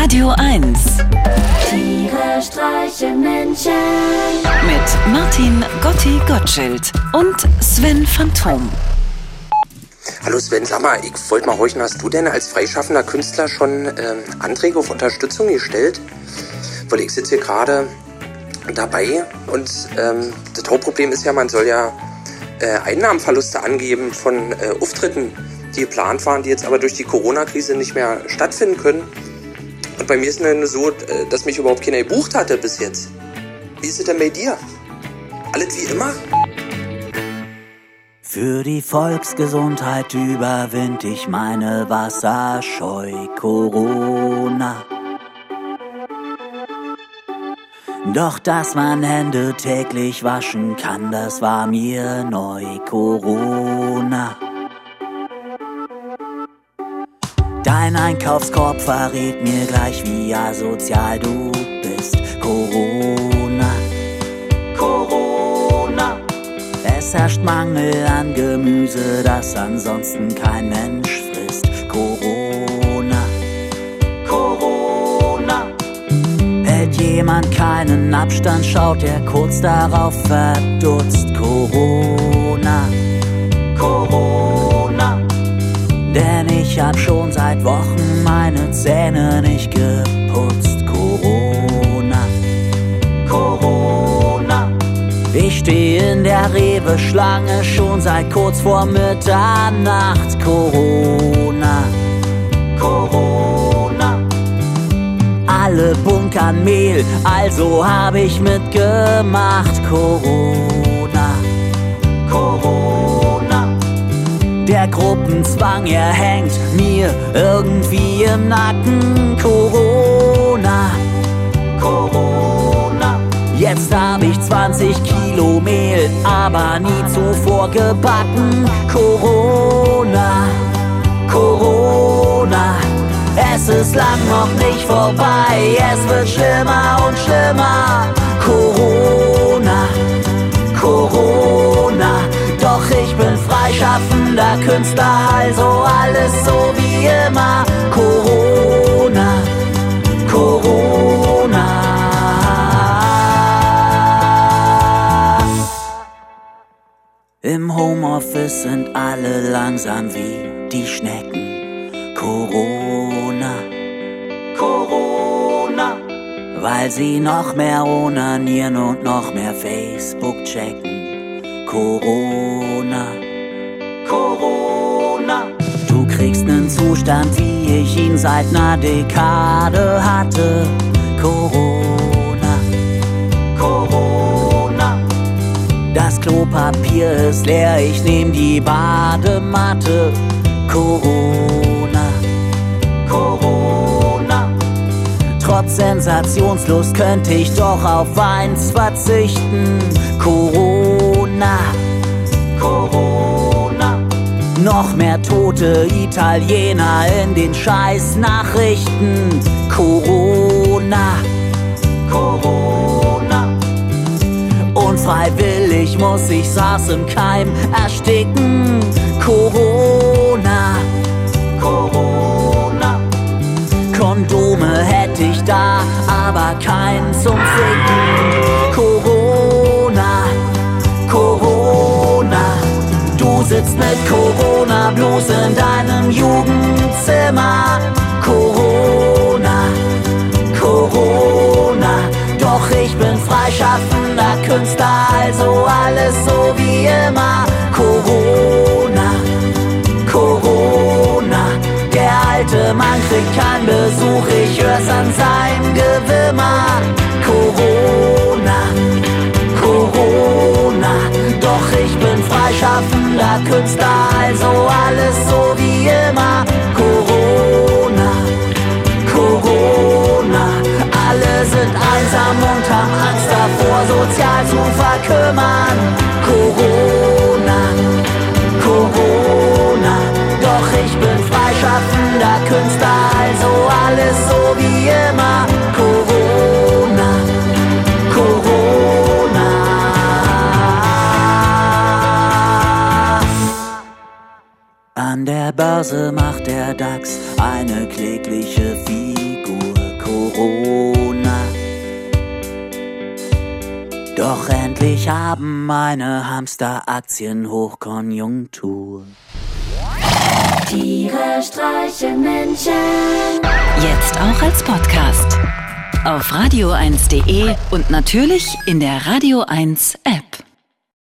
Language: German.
Radio 1. Tiere streichen Menschen. Mit Martin Gotti Gottschild und Sven Phantom. Hallo Sven, sag mal, ich wollte mal horchen, hast du denn als freischaffender Künstler schon ähm, Anträge auf Unterstützung gestellt? Weil ich sitze hier gerade dabei und ähm, das Hauptproblem ist ja, man soll ja äh, Einnahmenverluste angeben von äh, Auftritten, die geplant waren, die jetzt aber durch die Corona-Krise nicht mehr stattfinden können. Und bei mir ist es nur so, äh, dass mich überhaupt keiner gebucht hatte bis jetzt. Wie ist es denn bei dir? Alles wie immer? Für die Volksgesundheit überwind ich meine Wasserscheu Corona. Doch dass man Hände täglich waschen kann, das war mir neu Corona. Dein Einkaufskorb verrät mir gleich, wie asozial du bist. Corona. Corona. Es herrscht Mangel an Gemüse, das ansonsten kein Mensch frisst. Corona. Corona. Hält jemand keinen Abstand, schaut er kurz darauf verdutzt. Corona. Corona. Ich hab schon seit Wochen meine Zähne nicht geputzt. Corona. Corona. Ich stehe in der Rewe-Schlange schon seit kurz vor Mitternacht. Corona. Corona. Alle bunkern Mehl, also hab ich mitgemacht. Corona. Gruppenzwang, er hängt mir irgendwie im Nacken. Corona. Corona. Jetzt hab ich 20 Kilo Mehl, aber nie zuvor gebacken. Corona. Corona. Es ist lang noch nicht vorbei, es wird schlimmer und schlimmer. Freischaffender Künstler, also alles so wie immer. Corona, Corona. Im Homeoffice sind alle langsam wie die Schnecken. Corona, Corona. Weil sie noch mehr onanieren und noch mehr Facebook checken. Corona, Corona. Du kriegst nen Zustand, wie ich ihn seit ner Dekade hatte. Corona, Corona. Das Klopapier ist leer, ich nehm die Badematte. Corona, Corona. Trotz Sensationslust könnte ich doch auf eins verzichten. Corona, tote Italiener in den Scheißnachrichten. Corona, Corona. Unfreiwillig muss ich SARS im Keim ersticken. Corona, Corona. Kondome hätte ich da, aber keinen zum Ficken. Corona, Corona. Du sitzt mit Corona bloß in deinem Jugendzimmer. Corona, Corona. Doch ich bin freischaffender Künstler, also alles so wie immer. Bin freischaffender Künstler, also alles so wie immer. Corona, Corona. Alle sind einsam und haben Angst davor, sozial zu verkümmern. Corona, Corona. Doch ich bin freischaffender Künstler, also Börse macht der DAX eine klägliche Figur. Corona. Doch endlich haben meine Hamsteraktien Hochkonjunktur. Tiere streichen Menschen. Jetzt auch als Podcast. Auf radio1.de und natürlich in der Radio 1 App.